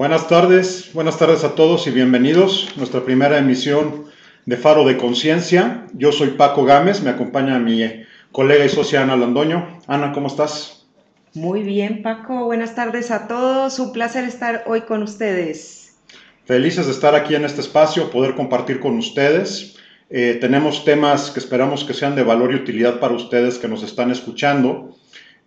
Buenas tardes, buenas tardes a todos y bienvenidos a nuestra primera emisión de Faro de Conciencia. Yo soy Paco Gámez, me acompaña mi colega y socia Ana Londoño. Ana, ¿cómo estás? Muy bien, Paco. Buenas tardes a todos. Un placer estar hoy con ustedes. Felices de estar aquí en este espacio, poder compartir con ustedes. Eh, tenemos temas que esperamos que sean de valor y utilidad para ustedes que nos están escuchando.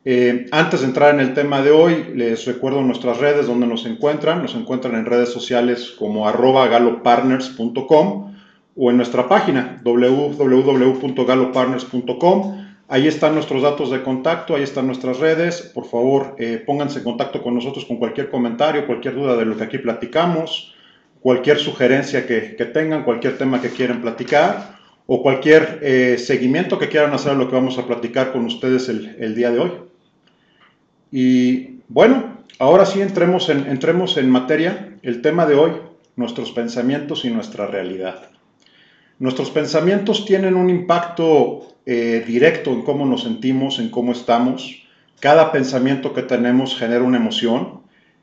Eh, antes de entrar en el tema de hoy, les recuerdo nuestras redes donde nos encuentran. Nos encuentran en redes sociales como arroba galopartners.com o en nuestra página www.galopartners.com. Ahí están nuestros datos de contacto, ahí están nuestras redes. Por favor, eh, pónganse en contacto con nosotros con cualquier comentario, cualquier duda de lo que aquí platicamos, cualquier sugerencia que, tengan, cualquier tema que quieran platicar o cualquier eh, seguimiento que quieran hacer a lo que vamos a platicar con ustedes el día de hoy. Y bueno, ahora sí entremos en, entremos en materia. El tema de hoy, nuestros pensamientos y nuestra realidad. Nuestros pensamientos tienen un impacto eh, directo en cómo nos sentimos, en cómo estamos. Cada pensamiento que tenemos genera una emoción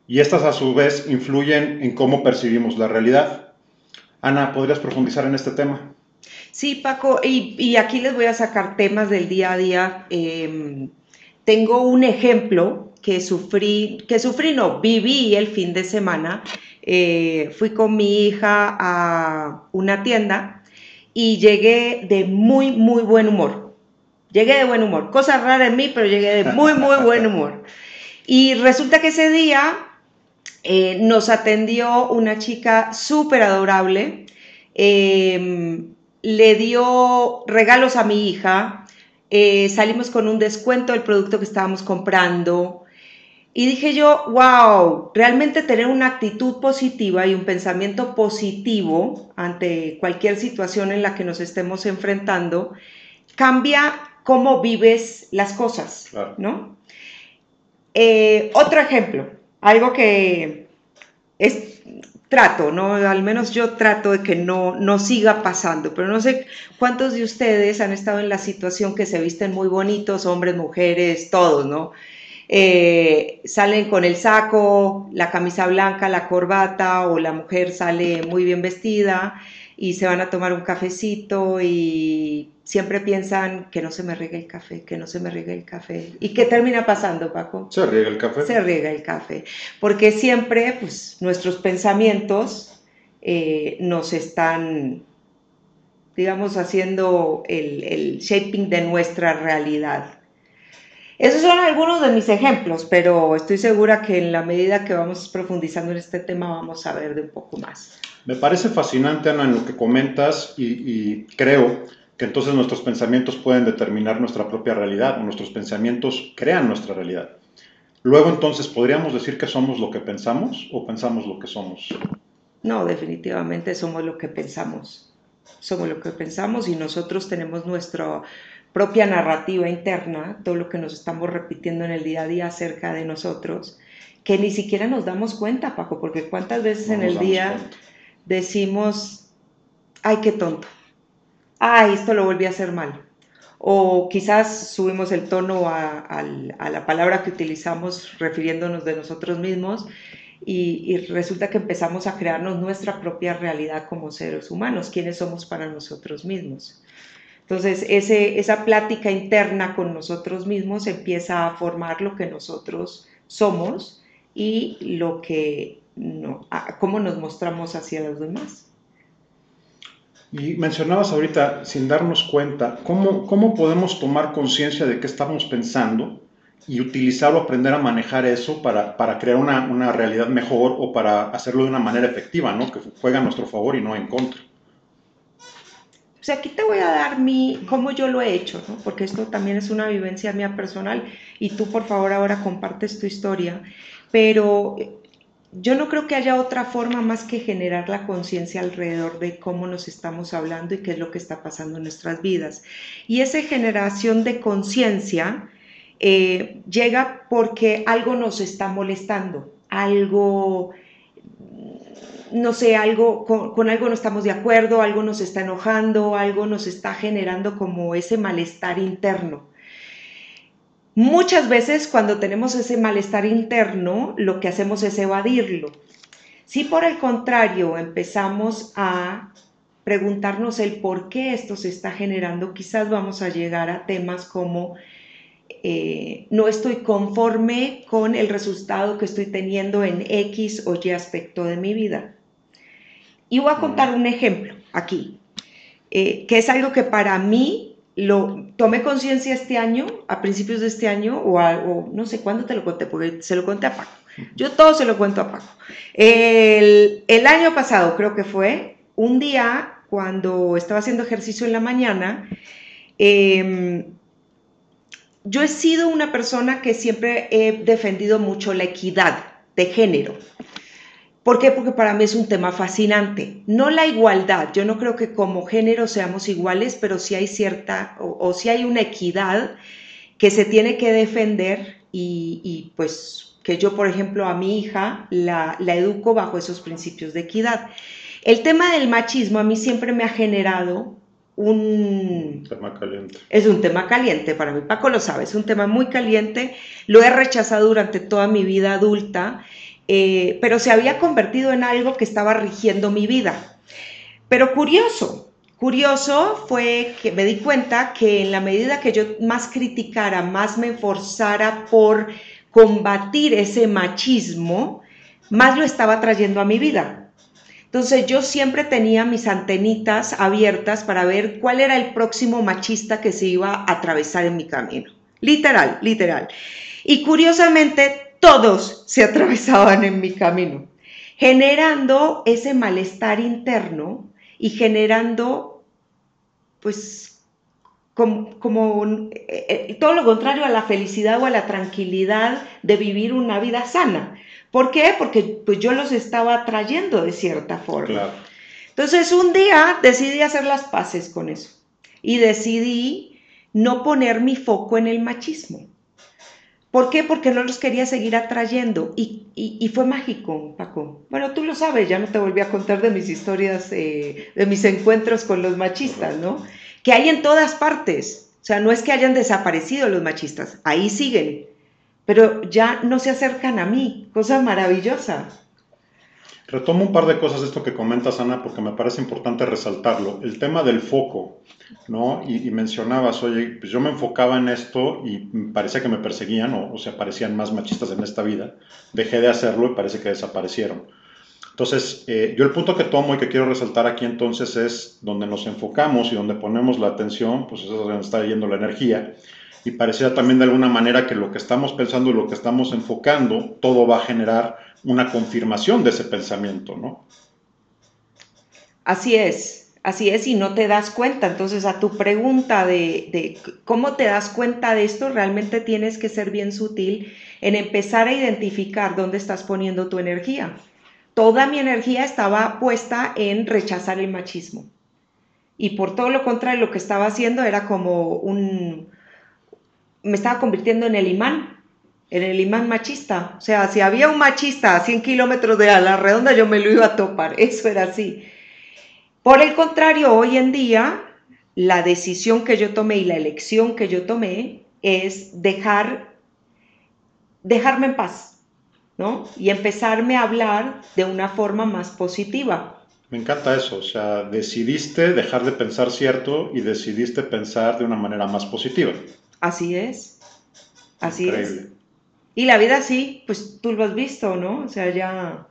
y estas a su vez influyen en cómo percibimos la realidad. Ana, ¿podrías profundizar en este tema? Sí, Paco, y, aquí les voy a sacar temas del día a día. Em, tengo un ejemplo que sufrí, que sufrí no, viví el fin de semana. Eh, fui con mi hija a una tienda y llegué de muy, muy buen humor. Llegué de buen humor. Cosa rara en mí, pero llegué de muy, muy buen humor. Y resulta que ese día eh, nos atendió una chica súper adorable. Em, le dio regalos a mi hija, eh, salimos con un descuento del producto que estábamos comprando. Y dije yo, wow, realmente tener una actitud positiva y un pensamiento positivo ante cualquier situación en la que nos estemos enfrentando, cambia cómo vives las cosas, ¿no? Eh, otro ejemplo, algo que es trato, ¿no? Al menos yo trato de que no, no siga pasando, pero no sé cuántos de ustedes han estado en la situación que se visten muy bonitos, hombres, mujeres, todos, ¿no? Eh, salen con el saco, la camisa blanca, la corbata, o la mujer sale muy bien vestida y se van a tomar un cafecito y siempre piensan que no se me riega el café, que no se me riega el café. ¿Y qué termina pasando, Paco? Se riega el café. Se riega el café. Porque siempre, pues, nuestros pensamientos eh, nos están, digamos, haciendo el, el shaping de nuestra realidad. Esos son algunos de mis ejemplos, pero estoy segura que en la medida que vamos profundizando en este tema vamos a ver de un poco más. Me parece fascinante, Ana, en lo que comentas y, y creo que entonces nuestros pensamientos pueden determinar nuestra propia realidad o nuestros pensamientos crean nuestra realidad. Luego entonces, ¿podríamos decir que somos lo que pensamos o pensamos lo que somos? No, definitivamente somos lo que pensamos. Somos lo que pensamos y nosotros tenemos nuestra propia narrativa interna, todo lo que nos estamos repitiendo en el día a día acerca de nosotros, que ni siquiera nos damos cuenta, Paco, porque cuántas veces en el día decimos, ay, qué tonto, ay, esto lo volví a hacer mal. O quizás subimos el tono a, la palabra que utilizamos refiriéndonos de nosotros mismos y, resulta que empezamos a crearnos nuestra propia realidad como seres humanos, quiénes somos para nosotros mismos. Entonces, esa plática interna con nosotros mismos empieza a formar lo que nosotros somos y lo que no, cómo nos mostramos hacia los demás. Y mencionabas ahorita, sin darnos cuenta, ¿cómo, cómo podemos tomar conciencia de qué estamos pensando y utilizarlo, aprender a manejar eso para, para crear una, una, realidad mejor o para hacerlo de una manera efectiva, ¿no? que juega a nuestro favor y no en contra? O sea, aquí te voy a dar mi, cómo yo lo he hecho, ¿no? porque esto también es una vivencia mía personal y tú por favor ahora compartes tu historia, pero yo no creo que haya otra forma más que generar la conciencia alrededor de cómo nos estamos hablando y qué es lo que está pasando en nuestras vidas. Y esa generación de conciencia eh, llega porque algo nos está molestando, algo, no sé, algo, con, algo no estamos de acuerdo, algo nos está enojando, algo nos está generando como ese malestar interno. Muchas veces cuando tenemos ese malestar interno, lo que hacemos es evadirlo. Si por el contrario empezamos a preguntarnos el por qué esto se está generando, quizás vamos a llegar a temas como eh, no estoy conforme con el resultado que estoy teniendo en X o Y aspecto de mi vida. Y voy a contar un ejemplo aquí, eh, que es algo que para mí lo tomé conciencia este año, a principios de este año, o, no sé cuándo te lo conté, porque se lo conté a Paco. Yo todo se lo cuento a Paco. El, el año pasado creo que fue, un día cuando estaba haciendo ejercicio en la mañana, eh, yo he sido una persona que siempre he defendido mucho la equidad de género. ¿Por qué? Porque para mí es un tema fascinante. No la igualdad, yo no creo que como género seamos iguales, pero sí hay cierta, o, sí hay una equidad que se tiene que defender y, pues que yo, por ejemplo, a mi hija la, la educo bajo esos principios de equidad. El tema del machismo a mí siempre me ha generado un... Tema caliente. Es un tema caliente para mí, Paco lo sabe, es un tema muy caliente, lo he rechazado durante toda mi vida adulta, eh, pero se había convertido en algo que estaba rigiendo mi vida. Pero curioso, curioso fue que me di cuenta que en la medida que yo más criticara, más me forzara por combatir ese machismo, más lo estaba trayendo a mi vida. Entonces yo siempre tenía mis antenitas abiertas para ver cuál era el próximo machista que se iba a atravesar en mi camino. Literal, literal. Y curiosamente todos se atravesaban en mi camino, generando ese malestar interno y generando, pues, como, eh, eh, todo lo contrario a la felicidad o a la tranquilidad de vivir una vida sana. ¿Por qué? Porque pues yo los estaba trayendo de cierta forma. Entonces un día decidí hacer las paces con eso y decidí no poner mi foco en el machismo. ¿Por qué? Porque no los quería seguir atrayendo y, fue mágico, Paco. Bueno, tú lo sabes, ya no te volví a contar de mis historias, eh, de mis encuentros con los machistas, ¿no? Que hay en todas partes. O sea, no es que hayan desaparecido los machistas, ahí siguen pero ya no se acercan a mí, cosa maravillosa. Retomo un par de cosas de esto que comentas, Ana, porque me parece importante resaltarlo. El tema del foco, ¿no? Y, mencionabas, oye, pues yo me enfocaba en esto y parecía que me perseguían o, se aparecían más machistas en esta vida. Dejé de hacerlo y parece que desaparecieron. Entonces, eh, yo el punto que tomo y que quiero resaltar aquí entonces es donde nos enfocamos y donde ponemos la atención, pues eso es donde está yendo la energía y parecía también de alguna manera que lo que estamos pensando y lo que estamos enfocando, todo va a generar una confirmación de ese pensamiento, ¿no? Así es, así es, y no te das cuenta. Entonces, a tu pregunta de, de, cómo te das cuenta de esto, realmente tienes que ser bien sutil en empezar a identificar dónde estás poniendo tu energía. Toda mi energía estaba puesta en rechazar el machismo. Y por todo lo contrario, lo que estaba haciendo era como un, me estaba convirtiendo en el imán, en el imán machista. O sea, si había un machista a 100 kilómetros de a la redonda, yo me lo iba a topar. Eso era así. Por el contrario, hoy en día, la decisión que yo tomé y la elección que yo tomé es dejar, dejarme en paz, ¿no? Y empezarme a hablar de una forma más positiva. Me encanta eso, o sea, decidiste dejar de pensar cierto y decidiste pensar de una manera más positiva. Así es, así es. Y la vida sí, pues tú lo has visto, ¿no? O sea, ya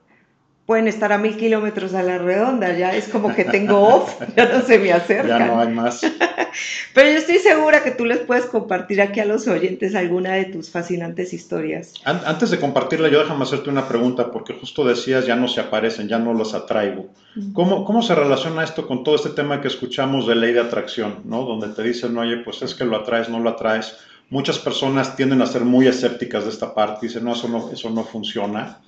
pueden estar a mil kilómetros a la redonda, ya es como que tengo off, ya no se me acercan. Ya no hay más. Pero yo estoy segura que tú les puedes compartir aquí a los oyentes alguna de tus fascinantes historias. Antes de compartirla, yo déjame hacerte una pregunta, porque justo decías, ya no se aparecen, ya no los atraigo. ¿Cómo, ¿Cómo se relaciona esto con todo este tema que escuchamos de ley de atracción, ¿no? Donde te dicen, oye, pues es que lo atraes, no lo atraes. Muchas personas tienden a ser muy escépticas de esta parte, dicen, no, eso no, eso no funciona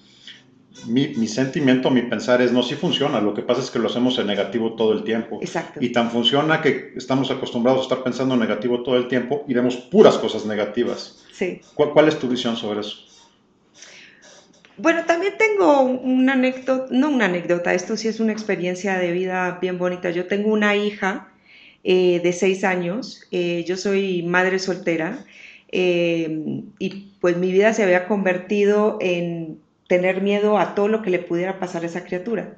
mi, sentimiento, mi pensar es, no, sí funciona, lo que pasa es que lo hacemos en negativo todo el tiempo. Exacto. Y tan funciona que estamos acostumbrados a estar pensando en negativo todo el tiempo y vemos puras cosas negativas. Sí. ¿Cuál, es tu visión sobre eso? Bueno, también tengo una anécdota, no una anécdota, esto sí es una experiencia de vida bien bonita. Yo tengo una hija eh, de seis años, eh, yo soy madre soltera eh, y pues mi vida se había convertido en tener miedo a todo lo que le pudiera pasar a esa criatura.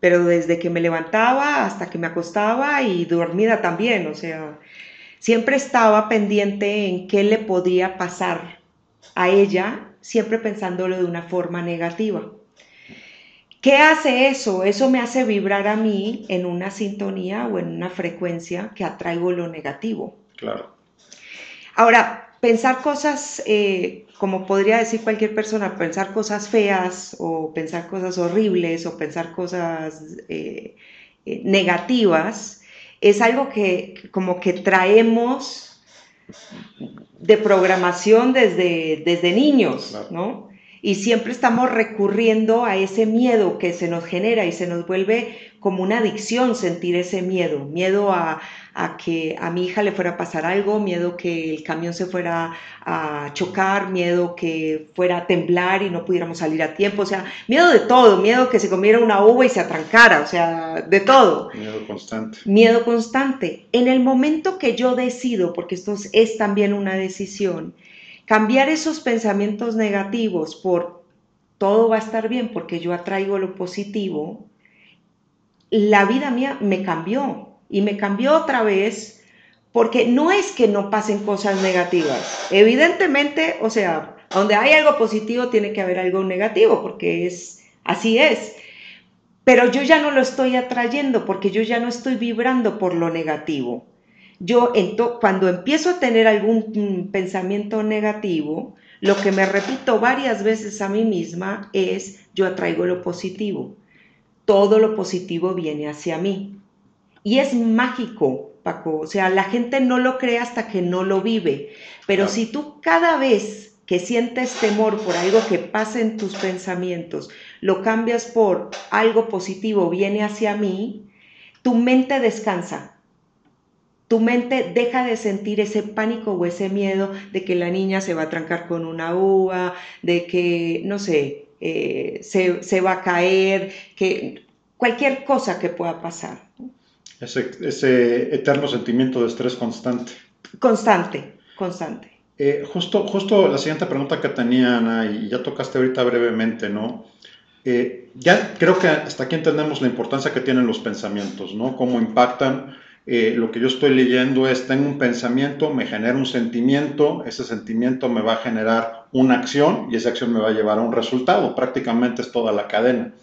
Pero desde que me levantaba hasta que me acostaba y dormida también, o sea, siempre estaba pendiente en qué le podía pasar a ella, siempre pensándolo de una forma negativa. ¿Qué hace eso? Eso me hace vibrar a mí en una sintonía o en una frecuencia que atraigo lo negativo. Claro. Ahora, pensar cosas, eh, como podría decir cualquier persona, pensar cosas feas o pensar cosas horribles o pensar cosas eh, eh, negativas, es algo que como que traemos de programación desde, desde niños, ¿no? Y siempre estamos recurriendo a ese miedo que se nos genera y se nos vuelve como una adicción sentir ese miedo, miedo a, que a mi hija le fuera a pasar algo, miedo que el camión se fuera a chocar, miedo que fuera a temblar y no pudiéramos salir a tiempo, o sea, miedo de todo, miedo que se comiera una uva y se atrancara, o sea, de todo. Miedo constante. Miedo constante. En el momento que yo decido, porque esto es también una decisión, Cambiar esos pensamientos negativos por todo va a estar bien porque yo atraigo lo positivo, la vida mía me cambió y me cambió otra vez porque no es que no pasen cosas negativas. Evidentemente, o sea, donde hay algo positivo tiene que haber algo negativo porque es así es. Pero yo ya no lo estoy atrayendo porque yo ya no estoy vibrando por lo negativo yo cuando empiezo a tener algún mm, pensamiento negativo, lo que me repito varias veces a mí misma es, yo atraigo lo positivo. Todo lo positivo viene hacia mí. Y es mágico, Paco. O sea, la gente no lo cree hasta que no lo vive. Pero si tú cada vez que sientes temor por algo que pasa en tus pensamientos, lo cambias por algo positivo, viene hacia mí, tu mente descansa tu mente deja de sentir ese pánico o ese miedo de que la niña se va a trancar con una uva, de que, no sé, eh, se, va a caer, que cualquier cosa que pueda pasar. Ese, eterno sentimiento de estrés constante. Constante, constante. Eh, justo, justo la siguiente pregunta que tenía Ana, y ya tocaste ahorita brevemente, ¿no? Eh, ya creo que hasta aquí entendemos la importancia que tienen los pensamientos, ¿no? Cómo impactan eh, lo que yo estoy leyendo es, tengo un pensamiento, me genera un sentimiento, ese sentimiento me va a generar una acción y esa acción me va a llevar a un resultado, prácticamente es toda la cadena.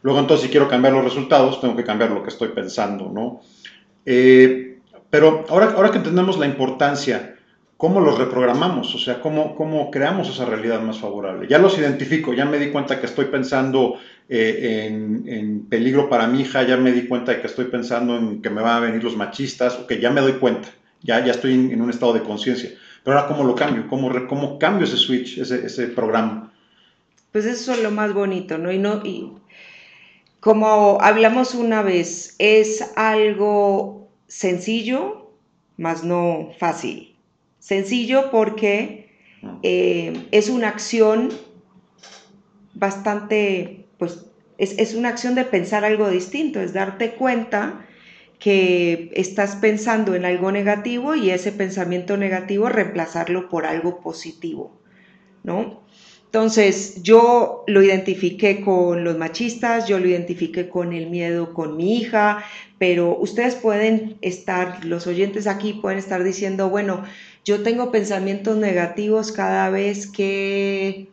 Luego entonces si quiero cambiar los resultados, tengo que cambiar lo que estoy pensando, ¿no? Eh, pero ahora, ahora que entendemos la importancia ¿Cómo los reprogramamos? O sea, ¿cómo, ¿cómo creamos esa realidad más favorable? Ya los identifico, ya me di cuenta que estoy pensando eh, en, peligro para mi hija, ya me di cuenta de que estoy pensando en que me van a venir los machistas, ok, ya me doy cuenta, ya, ya estoy en, un estado de conciencia. Pero ahora, ¿cómo lo cambio? ¿Cómo, ¿Cómo cambio ese switch, ese, ese programa? Pues eso es lo más bonito, ¿no? Y, no, y como hablamos una vez, es algo sencillo, más no fácil. Sencillo porque eh, es una acción bastante, pues es, una acción de pensar algo distinto, es darte cuenta que estás pensando en algo negativo y ese pensamiento negativo reemplazarlo por algo positivo, ¿no? Entonces, yo lo identifiqué con los machistas, yo lo identifiqué con el miedo con mi hija, pero ustedes pueden estar, los oyentes aquí pueden estar diciendo, bueno, yo tengo pensamientos negativos cada vez que,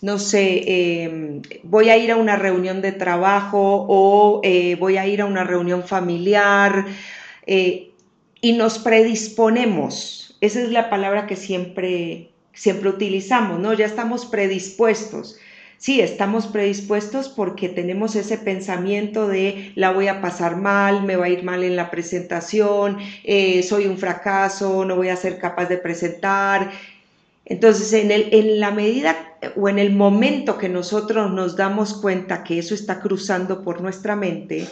no sé, em, voy a ir a una reunión de trabajo o eh, voy a ir a una reunión familiar eh, y nos predisponemos. Esa es la palabra que siempre, siempre utilizamos, ¿no? Ya estamos predispuestos. Sí, estamos predispuestos porque tenemos ese pensamiento de la voy a pasar mal, me va a ir mal en la presentación, eh, soy un fracaso, no voy a ser capaz de presentar. Entonces, en, el, en la medida o en el momento que nosotros nos damos cuenta que eso está cruzando por nuestra mente,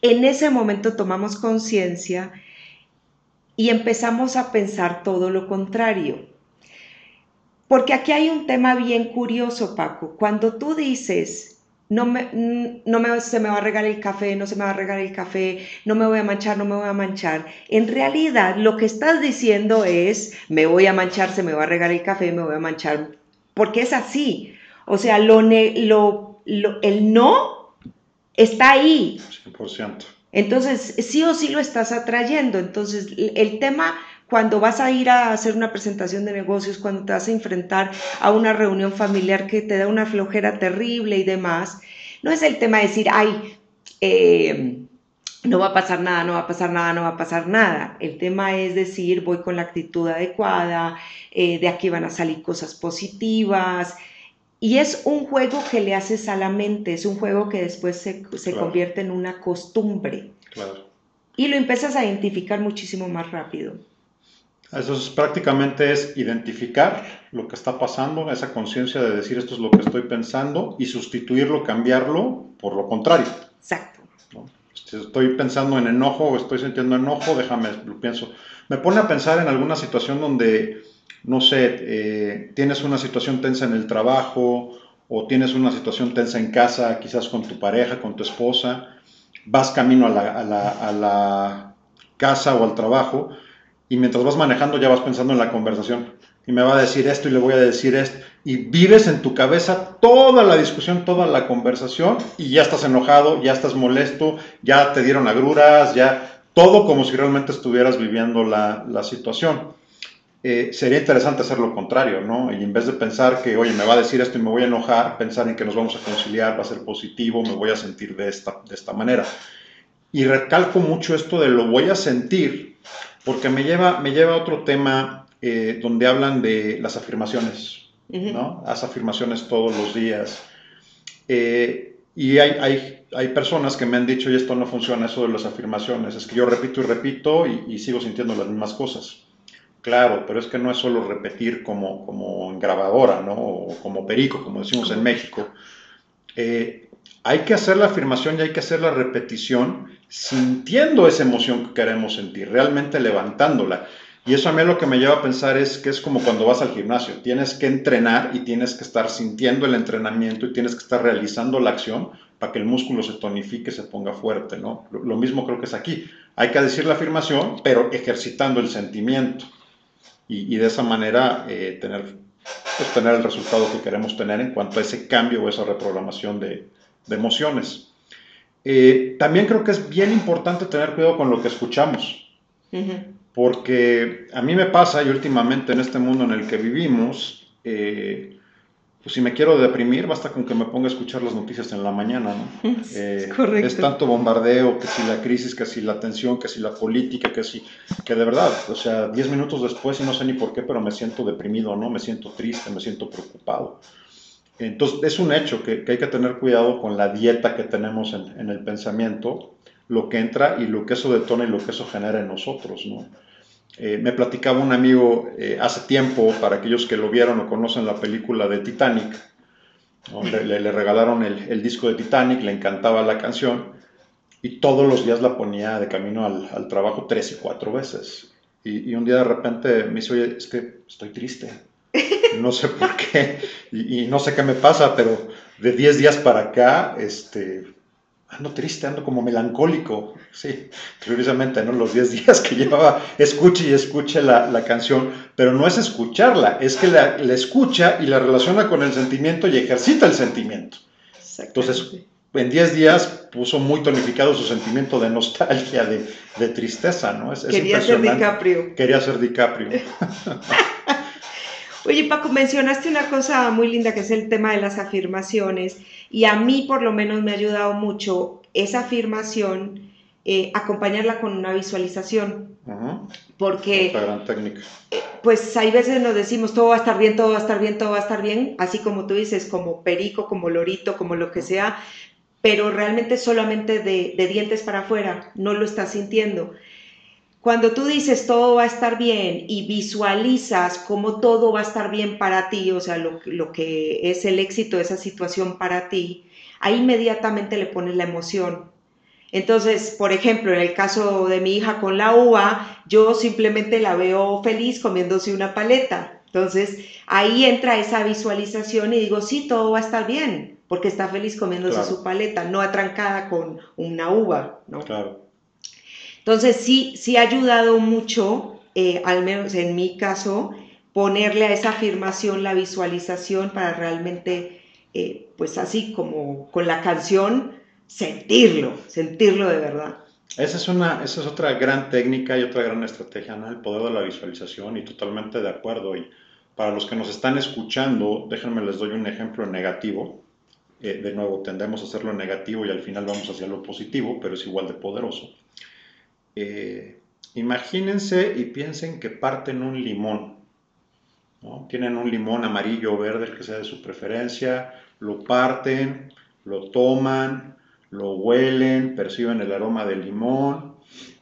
en ese momento tomamos conciencia y empezamos a pensar todo lo contrario. Porque aquí hay un tema bien curioso, Paco. Cuando tú dices, no, me, no me, se me va a regar el café, no se me va a regar el café, no me voy a manchar, no me voy a manchar, en realidad lo que estás diciendo es, me voy a manchar, se me va a regar el café, me voy a manchar, porque es así. O sea, lo, lo, el no está ahí. 100%. Entonces, sí o sí lo estás atrayendo. Entonces, el tema cuando vas a ir a hacer una presentación de negocios, cuando te vas a enfrentar a una reunión familiar que te da una flojera terrible y demás, no es el tema de decir, ay, eh, no va a pasar nada, no va a pasar nada, no va a pasar nada. El tema es decir, voy con la actitud adecuada, eh, de aquí van a salir cosas positivas. Y es un juego que le haces a la mente, es un juego que después se, convierte en una costumbre. Claro. Y lo empiezas a identificar muchísimo más rápido. Eso es, prácticamente es identificar lo que está pasando, esa conciencia de decir esto es lo que estoy pensando y sustituirlo, cambiarlo por lo contrario. Exacto. Si estoy pensando en enojo o estoy sintiendo enojo, déjame, lo pienso. Me pone a pensar en alguna situación donde, no sé, eh, tienes una situación tensa en el trabajo o tienes una situación tensa en casa, quizás con tu pareja, con tu esposa, vas camino a la, a la, a la casa o al trabajo y mientras vas manejando ya vas pensando en la conversación y me va a decir esto y le voy a decir esto. Y vives en tu cabeza toda la discusión, toda la conversación y ya estás enojado, ya estás molesto, ya te dieron agruras, ya todo como si realmente estuvieras viviendo la, la situación. Eh, sería interesante hacer lo contrario, ¿no? Y en vez de pensar que, oye, me va a decir esto y me voy a enojar, pensar en que nos vamos a conciliar, va a ser positivo, me voy a sentir de esta, de esta manera. Y recalco mucho esto de lo voy a sentir, porque me lleva, me lleva a otro tema eh, donde hablan de las afirmaciones, ¿no? Haz afirmaciones todos los días. Eh, y hay, hay, hay, personas que me han dicho, y esto no funciona, eso de las afirmaciones, es que yo repito y repito y, sigo sintiendo las mismas cosas. Claro, pero es que no es solo repetir como, como en grabadora, ¿no? O como perico, como decimos en México. Eh, hay que hacer la afirmación y hay que hacer la repetición sintiendo esa emoción que queremos sentir, realmente levantándola. Y eso a mí lo que me lleva a pensar es que es como cuando vas al gimnasio, tienes que entrenar y tienes que estar sintiendo el entrenamiento y tienes que estar realizando la acción para que el músculo se tonifique, se ponga fuerte, ¿no? Lo, mismo creo que es aquí. Hay que decir la afirmación, pero ejercitando el sentimiento y, de esa manera eh, tener, pues, tener el resultado que queremos tener en cuanto a ese cambio o esa reprogramación de, emociones. Eh, también creo que es bien importante tener cuidado con lo que escuchamos porque a mí me pasa, y últimamente en este mundo en el que vivimos, eh, pues si me quiero deprimir, basta con que me ponga a escuchar las noticias en la mañana, ¿no? Eh, Correcto. Es tanto bombardeo, que si la crisis, que si la tensión, que si la política, que si, que de verdad, o sea, 10 minutos después, y no sé ni por qué, pero me siento deprimido, ¿no? Me siento triste, me siento preocupado. Entonces, es un hecho que, hay que tener cuidado con la dieta que tenemos en, el pensamiento, lo que entra y lo que eso detona y lo que eso genera en nosotros, ¿no? Eh, me platicaba un amigo eh, hace tiempo, para aquellos que lo vieron o conocen la película de Titanic, le, regalaron el, disco de Titanic, le encantaba la canción y todos los días la ponía de camino al, trabajo tres y cuatro veces. Y, un día de repente me dice, oye, es que estoy triste. No sé por qué y, y no sé qué me pasa, pero de 10 días para acá, este, ando triste, ando como melancólico, sí, precisamente, ¿no? Los 10 días que llevaba, escuche y escuche la, la, canción, pero no es escucharla, es que la, la, escucha y la relaciona con el sentimiento y ejercita el sentimiento. Entonces, en 10 días puso muy tonificado su sentimiento de nostalgia, de, de tristeza, ¿no? Es, Quería ser DiCaprio. Quería ser DiCaprio. Oye, Paco, mencionaste una cosa muy linda que es el tema de las afirmaciones y a mí por lo menos me ha ayudado mucho esa afirmación, eh, acompañarla con una visualización. Porque... gran técnica. Eh, pues hay veces nos decimos todo va a estar bien, todo va a estar bien, todo va a estar bien, así como tú dices, como perico, como lorito, como lo que sea, pero realmente solamente de, de dientes para afuera, no lo estás sintiendo. Cuando tú dices todo va a estar bien y visualizas cómo todo va a estar bien para ti, o sea, lo, que es el éxito de esa situación para ti, ahí inmediatamente le pones la emoción. Entonces, por ejemplo, en el caso de mi hija con la uva, yo simplemente la veo feliz comiéndose una paleta. Entonces, ahí entra esa visualización y digo, sí, todo va a estar bien, porque está feliz comiéndose su paleta, no atrancada con una uva, ¿no? Claro. Entonces sí, sí ha ayudado mucho, eh, al menos en mi caso, ponerle a esa afirmación la visualización para realmente eh, pues así como con la canción, sentirlo, sentirlo de verdad. Esa es, una, esa es otra gran técnica y otra gran estrategia, ¿no? El poder de la visualización y totalmente de acuerdo. Y para los que nos están escuchando, déjenme les doy un ejemplo negativo. Eh, de nuevo, tendemos a hacerlo negativo y al final vamos hacia lo positivo, pero es igual de poderoso. Eh, imagínense y piensen que parten un limón. Tienen un limón amarillo o verde, el que sea de su preferencia, lo parten, lo toman, lo huelen, perciben el aroma del limón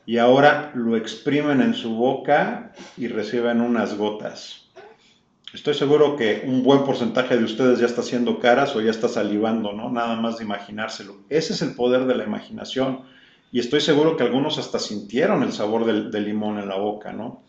y ahora lo exprimen en su boca y reciben unas gotas. Estoy seguro que un buen porcentaje de ustedes ya está haciendo caras o ya está salivando. Nada más de imaginárselo. Ese es el poder de la imaginación. Y estoy seguro que algunos hasta sintieron el sabor del, limón en la boca, ¿no?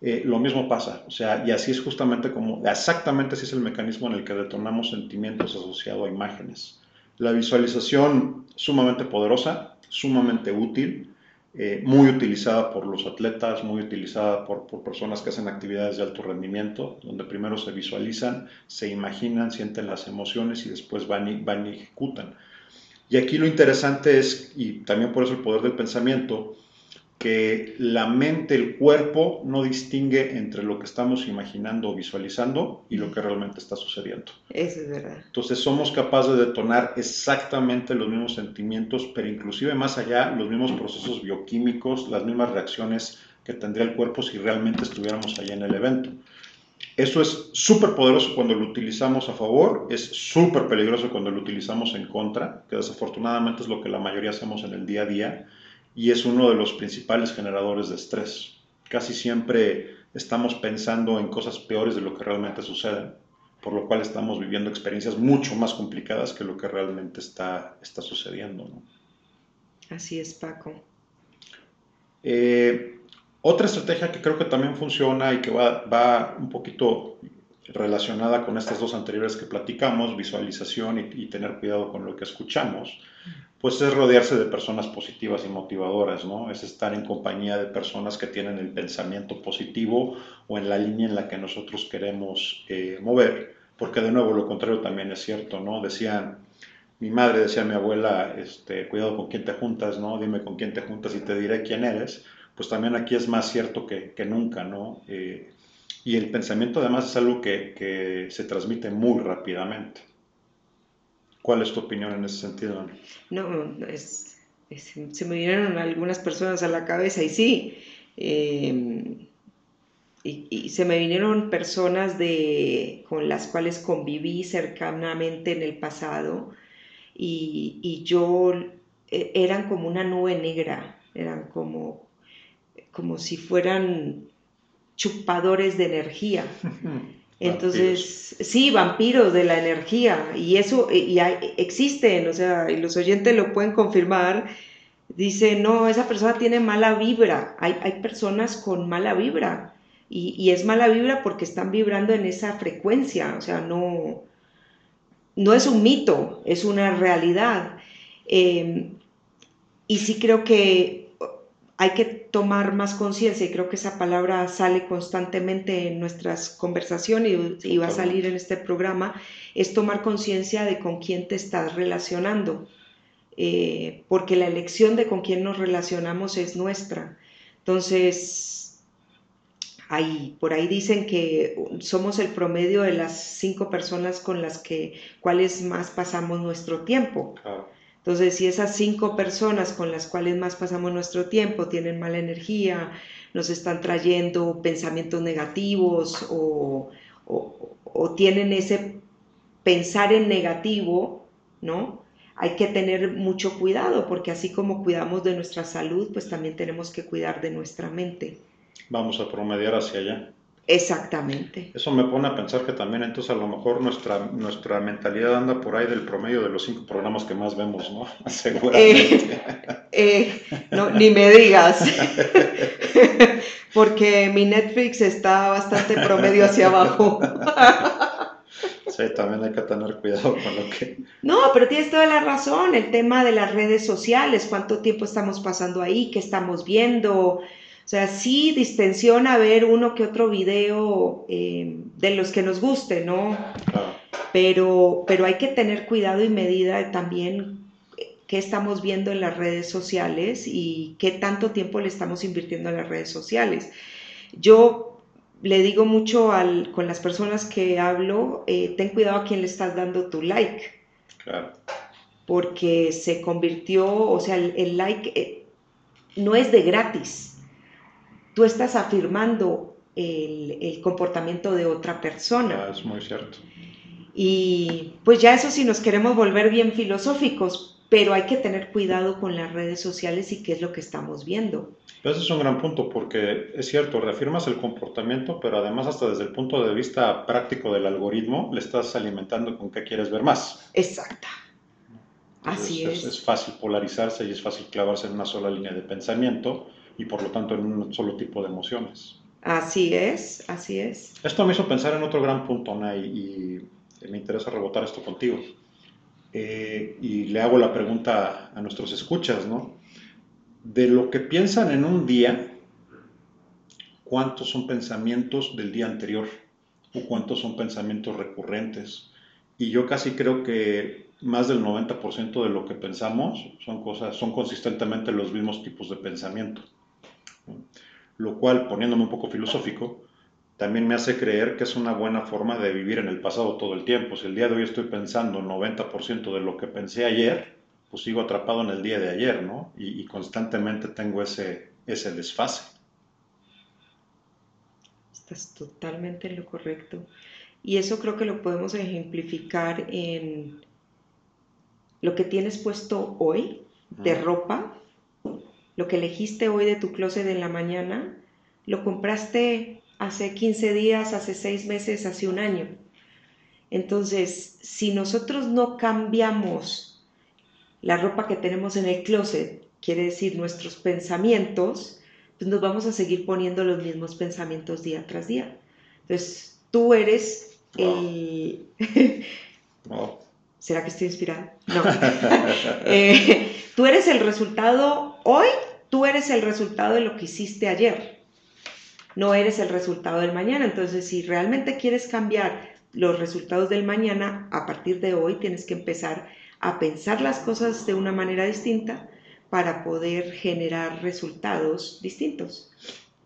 Eh, lo mismo pasa, o sea, y así es justamente como, exactamente así es el mecanismo en el que detonamos sentimientos asociados a imágenes. La visualización sumamente poderosa, sumamente útil, eh, muy utilizada por los atletas, muy utilizada por, personas que hacen actividades de alto rendimiento, donde primero se visualizan, se imaginan, sienten las emociones y después van y, van y ejecutan. Y aquí lo interesante es, y también por eso el poder del pensamiento, que la mente, el cuerpo no distingue entre lo que estamos imaginando o visualizando y lo que realmente está sucediendo. Eso es verdad. Entonces somos capaces de detonar exactamente los mismos sentimientos, pero inclusive más allá, los mismos procesos bioquímicos, las mismas reacciones que tendría el cuerpo si realmente estuviéramos allá en el evento. Eso es súper poderoso cuando lo utilizamos a favor, es súper peligroso cuando lo utilizamos en contra, que desafortunadamente es lo que la mayoría hacemos en el día a día y es uno de los principales generadores de estrés. Casi siempre estamos pensando en cosas peores de lo que realmente suceden, por lo cual estamos viviendo experiencias mucho más complicadas que lo que realmente está, está sucediendo. Así es, Paco. Eh, otra estrategia que creo que también funciona y que va, va, un poquito relacionada con estas dos anteriores que platicamos, visualización y, tener cuidado con lo que escuchamos, pues es rodearse de personas positivas y motivadoras, ¿no? Es estar en compañía de personas que tienen el pensamiento positivo o en la línea en la que nosotros queremos eh, mover, porque de nuevo lo contrario también es cierto, ¿no? Decían, mi madre decía mi abuela, este, cuidado con quién te juntas, ¿no? Dime con quién te juntas y te diré quién eres, pues también aquí es más cierto que, nunca, ¿no? Eh, y el pensamiento además es algo que, que se transmite muy rápidamente. ¿Cuál es tu opinión en ese sentido? No, se me vinieron algunas personas a la cabeza y sí, em, y, se me vinieron personas de, con las cuales conviví cercanamente en el pasado y, yo e, eran como una nube negra, eran como, como si fueran chupadores de energía. Entonces, sí, vampiros de la energía, y eso y existen, o sea, y los oyentes lo pueden confirmar. Dice, no, esa persona tiene mala vibra. Hay, hay personas con mala vibra, y, es mala vibra porque están vibrando en esa frecuencia, o sea, no, no es un mito, es una realidad. Em, y sí creo que hay que tomar más conciencia y creo que esa palabra sale constantemente en nuestras conversaciones y, va a salir en este programa, es tomar conciencia de con quién te estás relacionando, eh, porque la elección de con quién nos relacionamos es nuestra. Entonces, ahí, por ahí dicen que somos el promedio de las cinco personas con las que, cuales más pasamos nuestro tiempo. Entonces, si esas cinco personas con las cuales más pasamos nuestro tiempo tienen mala energía, nos están trayendo pensamientos negativos o, tienen ese pensar en negativo, ¿no? Hay que tener mucho cuidado porque así como cuidamos de nuestra salud, pues también tenemos que cuidar de nuestra mente. Vamos a promediar hacia allá. Exactamente. Eso me pone a pensar que también entonces a lo mejor nuestra, nuestra mentalidad anda por ahí del promedio de los cinco programas que más vemos, ¿no? Seguramente. Eh, eh, no, ni me digas. Porque mi Netflix está bastante promedio hacia abajo. Sí, también hay que tener cuidado con lo que... No, pero tienes toda la razón, el tema de las redes sociales, cuánto tiempo estamos pasando ahí, qué estamos viendo, sea, sí distensiona ver uno que otro video eh, de los que nos guste, ¿no? Pero, pero hay que tener cuidado y medida también qué estamos viendo en las redes sociales y qué tanto tiempo le estamos invirtiendo a las redes sociales. Yo le digo mucho al, con las personas que hablo, eh, ten cuidado a quién le estás dando tu like. Claro. Porque se convirtió, o sea, el, like eh, no es de gratis. Tú estás afirmando el, el comportamiento de otra persona. Ah, es muy cierto. Y pues ya eso si nos queremos volver bien filosóficos, pero hay que tener cuidado con las redes sociales y qué es lo que estamos viendo. Ese es un gran punto porque es cierto, reafirmas el comportamiento, pero además hasta desde el punto de vista práctico del algoritmo le estás alimentando con qué quieres ver más. Exacta. Así es. Es fácil polarizarse y es fácil clavarse en una sola línea de pensamiento y por lo tanto en un solo tipo de emociones. Así es, así es. Esto me hizo pensar en otro gran punto, Nay, y me interesa rebotar esto contigo. Eh, y le hago la pregunta a nuestros escuchas, ¿no? De lo que piensan en un día, ¿cuántos son pensamientos del día anterior? ¿O cuántos son pensamientos recurrentes? Y yo casi creo que más del 90% de lo que pensamos son cosas, son consistentemente los mismos tipos de pensamiento. Lo cual, poniéndome un poco filosófico, también me hace creer que es una buena forma de vivir en el pasado todo el tiempo. Si el día de hoy estoy pensando 90% de lo que pensé ayer, pues sigo atrapado en el día de ayer, ¿no? Y, constantemente tengo ese, ese desfase. Estás totalmente en lo correcto. Y eso creo que lo podemos ejemplificar en lo que tienes puesto hoy de ropa, lo que elegiste hoy de tu closet en la mañana, lo compraste hace 15 días, hace 6 meses, hace un año. Entonces, si nosotros no cambiamos la ropa que tenemos en el closet, quiere decir nuestros pensamientos, pues nos vamos a seguir poniendo los mismos pensamientos día tras día. Entonces, tú eres el... ¿Será que estoy inspirada? No. Eh, tú eres el resultado hoy, tú eres el resultado de lo que hiciste ayer no eres el resultado del mañana. Entonces, si realmente quieres cambiar los resultados del mañana, a partir de hoy tienes que empezar a pensar las cosas de una manera distinta para poder generar resultados distintos.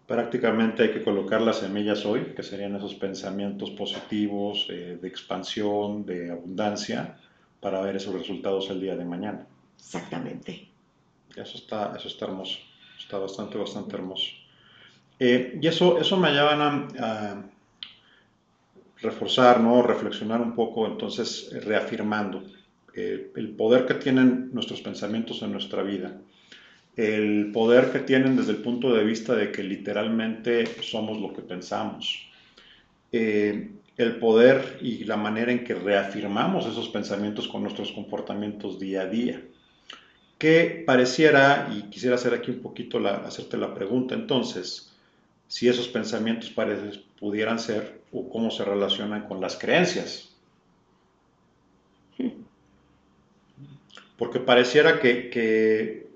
Prácticamente hay que colocar las semillas hoy, que serían esos pensamientos positivos, eh, de expansión, de abundancia, para ver esos resultados el día de mañana. Exactamente. Eso está, eso está hermoso, está bastante, bastante hermoso. Eh, y eso, eso me lleva a, reforzar, ¿no? reflexionar un poco, entonces reafirmando eh, el poder que tienen nuestros pensamientos en nuestra vida, el poder que tienen desde el punto de vista de que literalmente somos lo que pensamos, eh, el poder y la manera en que reafirmamos esos pensamientos con nuestros comportamientos día a día. Que pareciera, y quisiera hacer aquí un poquito la, hacerte la pregunta entonces, si esos pensamientos pudieran ser o cómo se relacionan con las creencias. Porque pareciera que,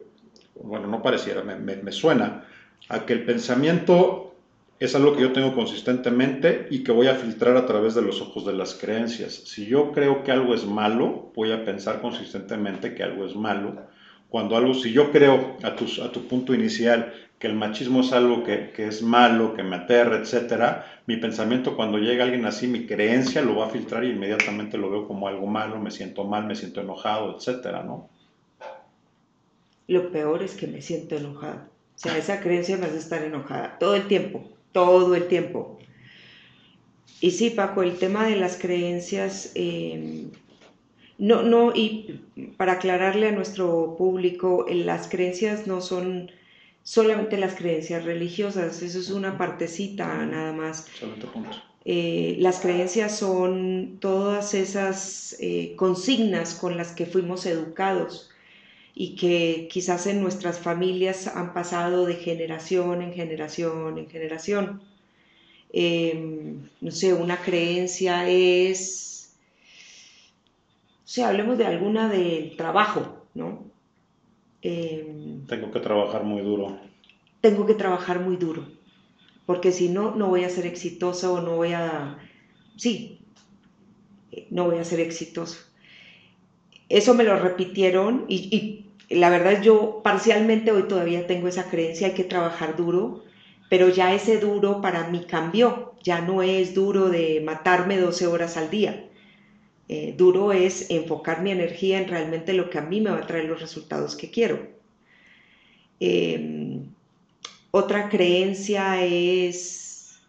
bueno, no pareciera, me, me, suena a que el pensamiento es algo que yo tengo consistentemente y que voy a filtrar a través de los ojos de las creencias. Si yo creo que algo es malo, voy a pensar consistentemente que algo es malo. Cuando algo, si yo creo a tu, a tu punto inicial que el machismo es algo que, es malo, que me aterra, etcétera, mi pensamiento cuando llega alguien así, mi creencia lo va a filtrar y inmediatamente lo veo como algo malo, me siento mal, me siento enojado, etcétera, ¿no? Lo peor es que me siento enojada. O sea, esa creencia me hace estar enojada todo el tiempo, todo el tiempo. Y sí, Paco, el tema de las creencias, em, no, no, y para aclararle a nuestro público, las creencias no son solamente las creencias religiosas, eso es una partecita nada más. Eh, las creencias son todas esas eh, consignas con las que fuimos educados y que quizás en nuestras familias han pasado de generación en generación en generación. Em, no sé, una creencia es, o sea, hablemos de alguna del trabajo, ¿no? Em, Tengo que trabajar muy duro. tengo que trabajar muy duro, porque si no, no voy a ser exitosa o no voy a, sí, no voy a ser exitoso. Eso me lo repitieron y, la verdad yo parcialmente hoy todavía tengo esa creencia, hay que trabajar duro, pero ya ese duro para mí cambió, ya no es duro de matarme 12 horas al día. Eh, duro es enfocar mi energía en realmente lo que a mí me va a traer los resultados que quiero. Em, otra creencia es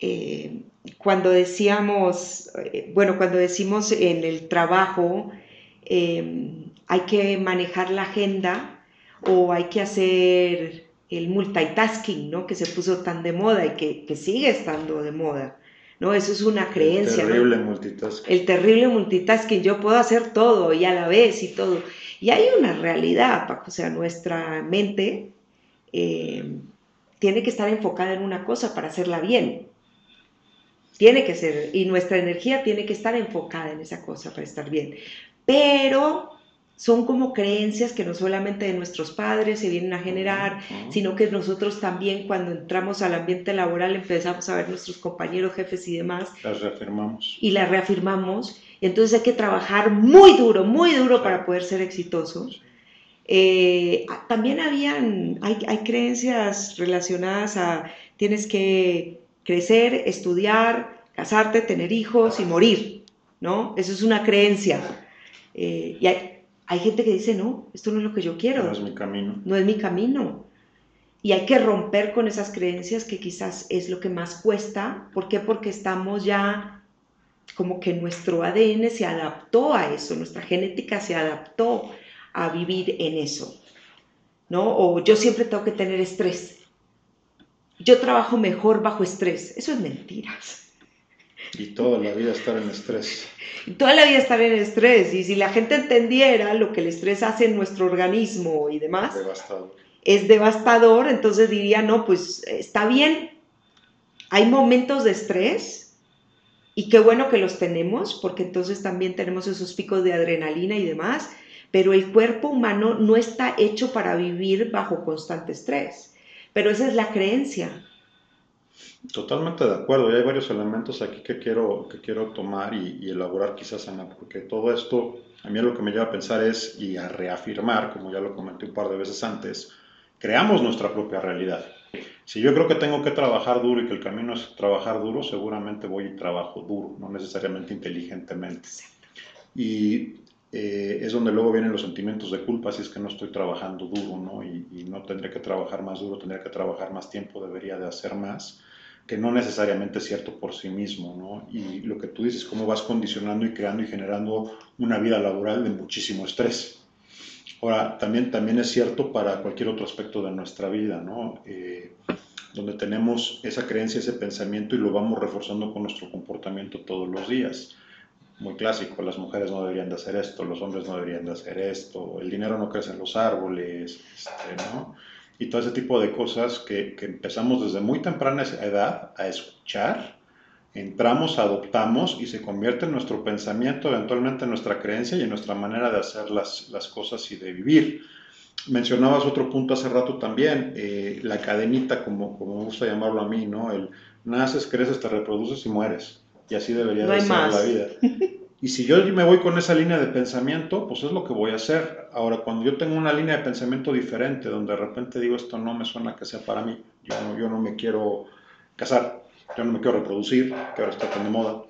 eh, cuando decíamos, eh, bueno, cuando decimos en el trabajo, em, hay que manejar la agenda o hay que hacer el multitasking, ¿no? Que se puso tan de moda y que, sigue estando de moda, ¿no? Eso es una creencia. El terrible multitasking. El terrible multitasking, yo puedo hacer todo y a la vez y todo. Y hay una realidad, Paco, o sea, nuestra mente em, tiene que estar enfocada en una cosa para hacerla bien. Tiene que ser, y nuestra energía tiene que estar enfocada en esa cosa para estar bien. Pero son como creencias que no solamente de nuestros padres se vienen a generar, sino que nosotros también cuando entramos al ambiente laboral empezamos a ver nuestros compañeros, jefes y demás. Las reafirmamos. Y las reafirmamos. Y entonces hay que trabajar muy duro, muy duro para poder ser exitosos. Eh, también habían, hay, hay creencias relacionadas a tienes que crecer, estudiar, casarte, tener hijos y morir, ¿no? Eso es una creencia. Eh, y hay, gente que dice, no, esto no es lo que yo quiero. No es mi camino. No es mi camino. Y hay que romper con esas creencias que quizás es lo que más cuesta. ¿Por qué? Porque estamos ya como que nuestro ADN se adaptó a eso, nuestra genética se adaptó a vivir en eso. ¿No? O yo siempre tengo que tener estrés yo trabajo mejor bajo estrés. Eso es mentiras. Y toda la vida estar en estrés. toda la vida estar en estrés. Y si la gente entendiera lo que el estrés hace en nuestro organismo y demás, devastador. es devastador, entonces diría, no, pues está bien. Hay momentos de estrés y qué bueno que los tenemos, porque entonces también tenemos esos picos de adrenalina y demás, pero el cuerpo humano no está hecho para vivir bajo constante estrés. Pero esa es la creencia. Totalmente de acuerdo, y hay varios elementos aquí que quiero, que quiero tomar y, elaborar quizás, Ana, porque todo esto a mí lo que me lleva a pensar es, y a reafirmar, como ya lo comenté un par de veces antes, creamos nuestra propia realidad. Si yo creo que tengo que trabajar duro y que el camino es trabajar duro, seguramente voy y trabajo duro, no necesariamente inteligentemente. Y eh, es donde luego vienen los sentimientos de culpa si es que no estoy trabajando duro, ¿no? Y, no tendré que trabajar más duro, tendría que trabajar más tiempo, debería de hacer más, que no necesariamente es cierto por sí mismo, ¿no? Y lo que tú dices, cómo vas condicionando y creando y generando una vida laboral de muchísimo estrés. Ahora, también, también es cierto para cualquier otro aspecto de nuestra vida, ¿no? Eh, donde tenemos esa creencia, ese pensamiento y lo vamos reforzando con nuestro comportamiento todos los días muy clásico, las mujeres no deberían de hacer esto, los hombres no deberían de hacer esto, el dinero no crece en los árboles, este, ¿no? Y todo ese tipo de cosas que, que, empezamos desde muy temprana edad a escuchar, entramos, adoptamos y se convierte en nuestro pensamiento, eventualmente en nuestra creencia y en nuestra manera de hacer las, las cosas y de vivir. Mencionabas otro punto hace rato también, eh, la cadenita, como, como me gusta llamarlo a mí, ¿no? El naces, creces, te reproduces y mueres y así debería de ser la vida. Y si yo me voy con esa línea de pensamiento, pues es lo que voy a hacer. Ahora, cuando yo tengo una línea de pensamiento diferente, donde de repente digo, esto no me suena que sea para mí, yo no, yo no me quiero casar, yo no me quiero reproducir, que ahora está tan de moda,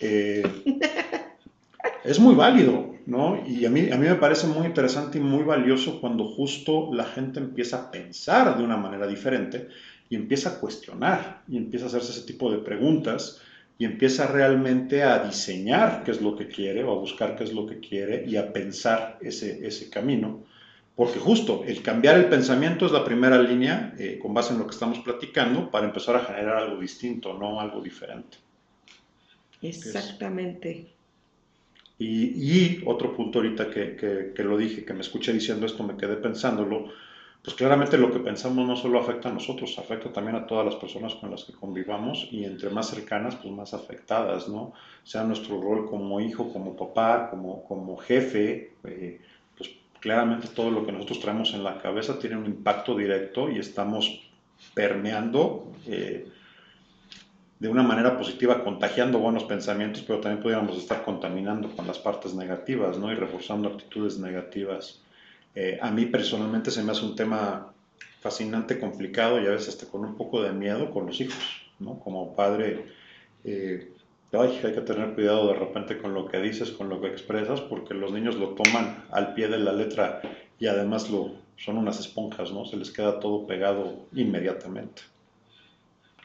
eh, es muy válido, ¿no? Y a mí, a mí me parece muy interesante y muy valioso cuando justo la gente empieza a pensar de una manera diferente y empieza a cuestionar y empieza a hacerse ese tipo de preguntas y empieza realmente a diseñar qué es lo que quiere o a buscar qué es lo que quiere y a pensar ese, ese camino. Porque justo el cambiar el pensamiento es la primera línea, eh, con base en lo que estamos platicando, para empezar a generar algo distinto, no algo diferente. Exactamente. Y, y, otro punto ahorita que, que, que, lo dije, que me escuché diciendo esto, me quedé pensándolo, pues claramente lo que pensamos no solo afecta a nosotros, afecta también a todas las personas con las que convivamos y entre más cercanas, pues más afectadas, ¿no? Sea nuestro rol como hijo, como papá, como, como jefe, eh, pues claramente todo lo que nosotros traemos en la cabeza tiene un impacto directo y estamos permeando eh, de una manera positiva, contagiando buenos pensamientos, pero también podríamos estar contaminando con las partes negativas, ¿no? Y reforzando actitudes negativas. Eh, a mí personalmente se me hace un tema fascinante, complicado y a veces hasta con un poco de miedo con los hijos, ¿no? Como padre, eh, hay que tener cuidado de repente con lo que dices, con lo que expresas, porque los niños lo toman al pie de la letra y además lo, son unas esponjas, ¿no? Se les queda todo pegado inmediatamente.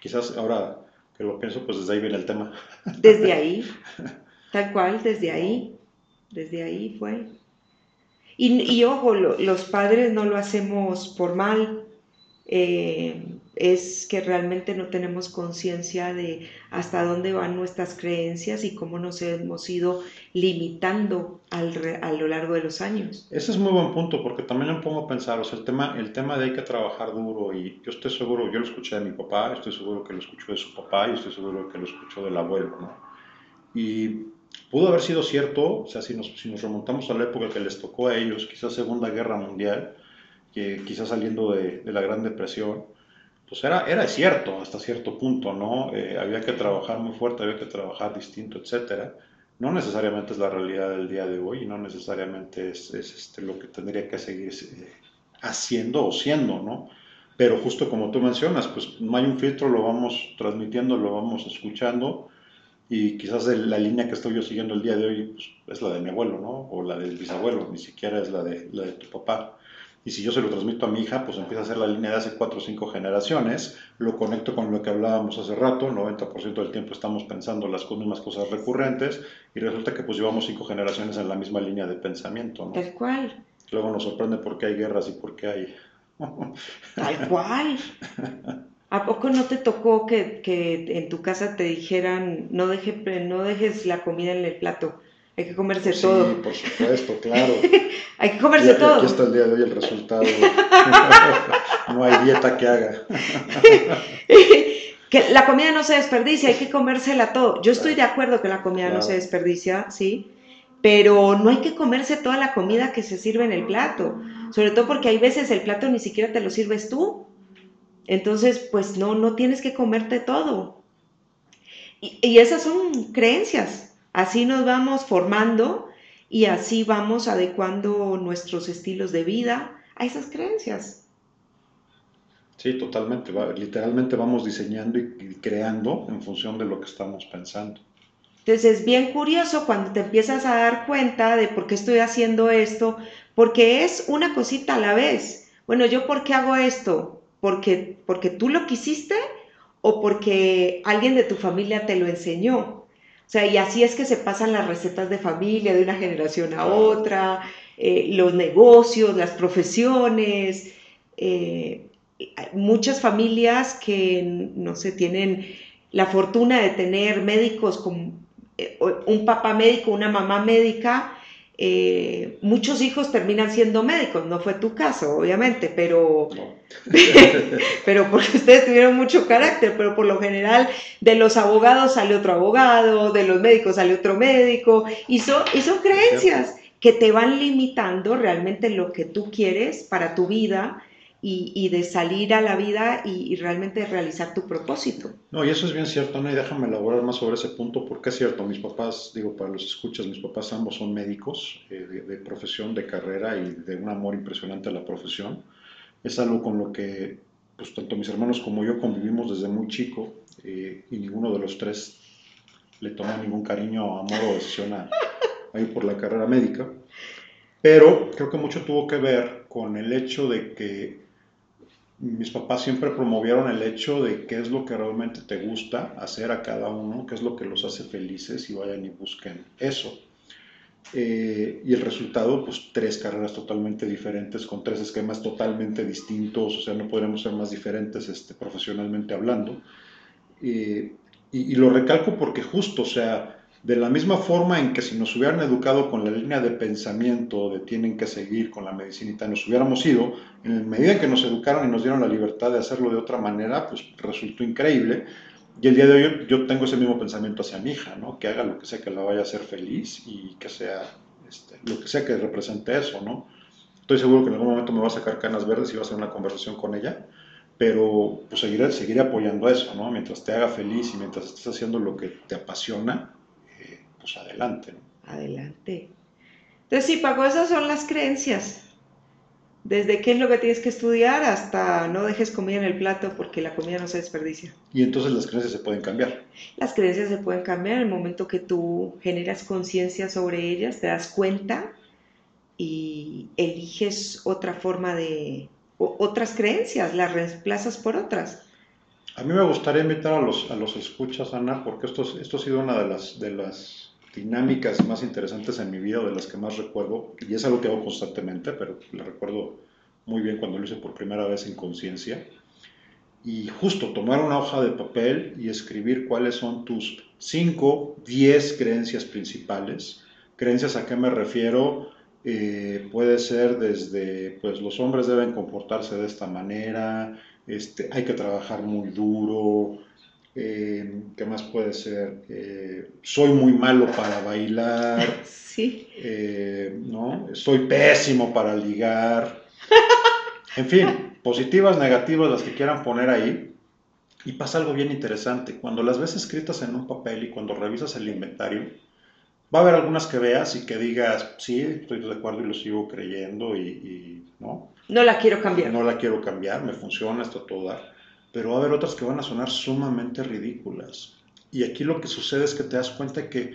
Quizás ahora que lo pienso, pues desde ahí viene el tema. Desde ahí, tal cual, desde ahí, desde ahí fue. Y, y ojo, los padres no lo hacemos por mal, eh, es que realmente no tenemos conciencia de hasta dónde van nuestras creencias y cómo nos hemos ido limitando al a lo largo de los años. Ese es muy buen punto, porque también me pongo a pensar, o sea, el tema, el tema de hay que trabajar duro, y yo estoy seguro, yo lo escuché de mi papá, estoy seguro que lo escuchó de su papá, y estoy seguro que lo escuchó del abuelo, ¿no? Y pudo haber sido cierto, o sea, si nos, si nos remontamos a la época que les tocó a ellos, quizás Segunda Guerra Mundial, que quizás saliendo de, de la Gran Depresión, pues era, era cierto hasta cierto punto, ¿no? Eh, había que trabajar muy fuerte, había que trabajar distinto, etcétera. No necesariamente es la realidad del día de hoy y no necesariamente es, es este, lo que tendría que seguir eh, haciendo o siendo, ¿no? Pero justo como tú mencionas, pues no hay un filtro, lo vamos transmitiendo, lo vamos escuchando y quizás la línea que estoy yo siguiendo el día de hoy pues, es la de mi abuelo, ¿no? O la del bisabuelo, ni siquiera es la de, la de tu papá. Y si yo se lo transmito a mi hija, pues empieza a ser la línea de hace 4 o 5 generaciones, lo conecto con lo que hablábamos hace rato, el 90% del tiempo estamos pensando las mismas cosas recurrentes y resulta que pues llevamos 5 generaciones en la misma línea de pensamiento. ¿no? Tal cual. Luego nos sorprende por qué hay guerras y por qué hay... Tal cual. ¿A poco no te tocó que, que, en tu casa te dijeran no, deje, no dejes la comida en el plato? Hay que comerse todo. Sí, por supuesto, claro. hay que comerse todo. Aquí está el día de hoy el resultado. no hay dieta que haga. que la comida no se desperdicia, hay que comérsela todo. Yo estoy de acuerdo que la comida no se desperdicia, sí, pero no hay que comerse toda la comida que se sirve en el plato. Sobre todo porque hay veces el plato ni siquiera te lo sirves tú. Entonces, pues no, no tienes que comerte todo. Y, y esas son creencias. Así nos vamos formando y así vamos adecuando nuestros estilos de vida a esas creencias. Sí, totalmente. literalmente vamos diseñando y creando en función de lo que estamos pensando. Entonces es bien curioso cuando te empiezas a dar cuenta de por qué estoy haciendo esto, porque es una cosita a la vez. Bueno, ¿yo por qué hago esto? ¿Porque, porque tú lo quisiste o porque alguien de tu familia te lo enseñó? O sea, y así es que se pasan las recetas de familia de una generación a otra, eh, los negocios, las profesiones. Eh, muchas familias que, no sé, tienen la fortuna de tener médicos, como eh, un papá médico, una mamá médica, eh, muchos hijos terminan siendo médicos, no fue tu caso, obviamente, pero, pero porque ustedes tuvieron mucho carácter, pero por lo general de los abogados sale otro abogado, de los médicos sale otro médico, y son, y son creencias que te van limitando realmente lo que tú quieres para tu vida y, de salir a la vida y, realmente realizar tu propósito. No, y eso es bien cierto, ¿no? Y déjame elaborar más sobre ese punto, porque es cierto, mis papás, digo, para los escuchas, mis papás ambos son médicos eh, de, profesión, de carrera y de un amor impresionante a la profesión. Es algo con lo que, pues, tanto mis hermanos como yo convivimos desde muy chico eh, y ninguno de los tres le tomó ningún cariño, amor o decisión a, a ir por la carrera médica. Pero creo que mucho tuvo que ver con el hecho de que mis papás siempre promovieron el hecho de qué es lo que realmente te gusta hacer a cada uno, qué es lo que los hace felices y vayan y busquen eso. Eh, y el resultado, pues tres carreras totalmente diferentes, con tres esquemas totalmente distintos, o sea, no podremos ser más diferentes este, profesionalmente hablando. Eh, y, y, lo recalco porque justo, o sea, de la misma forma en que si nos hubieran educado con la línea de pensamiento de tienen que seguir con la medicinita, nos hubiéramos ido, en la medida en que nos educaron y nos dieron la libertad de hacerlo de otra manera, pues resultó increíble. Y el día de hoy yo tengo ese mismo pensamiento hacia mi hija, ¿no? Que haga lo que sea que la vaya a hacer feliz y que sea este, lo que sea que represente eso, ¿no? estoy seguro que en algún momento me va a sacar canas verdes y va a hacer una conversación con ella, pero pues seguiré, seguiré apoyando eso, ¿no? Mientras te haga feliz y mientras estés haciendo lo que te apasiona, pues adelante, ¿no? Adelante. Entonces, sí, Paco, esas son las creencias. Desde qué es lo que tienes que estudiar hasta no dejes comida en el plato porque la comida no se desperdicia. Y entonces las creencias se pueden cambiar. Las creencias se pueden cambiar en el momento que tú generas conciencia sobre ellas, te das cuenta y eliges otra forma de, otras creencias, las reemplazas por otras. A mí me gustaría invitar a los, a los escuchas, Ana, porque esto, esto ha sido una de las, de las dinámicas más interesantes en mi vida, de las que más recuerdo, y es algo que hago constantemente, pero la recuerdo muy bien cuando lo hice por primera vez en conciencia. Y justo tomar una hoja de papel y escribir cuáles son tus 5, 10 creencias principales. Creencias a qué me refiero, eh, puede ser desde, pues los hombres deben comportarse de esta manera, este, hay que trabajar muy duro, eh, ¿Qué más puede ser? Eh, soy muy malo para bailar. Sí. Eh, ¿no? Soy pésimo para ligar. En fin, positivas, negativas, las que quieran poner ahí. Y pasa algo bien interesante. Cuando las ves escritas en un papel y cuando revisas el inventario, va a haber algunas que veas y que digas, sí, estoy de acuerdo y lo sigo creyendo y, y ¿no? No la quiero cambiar. No la quiero cambiar, me funciona, esto todo pero va a haber otras que van a sonar sumamente ridículas. Y aquí lo que sucede es que te das cuenta que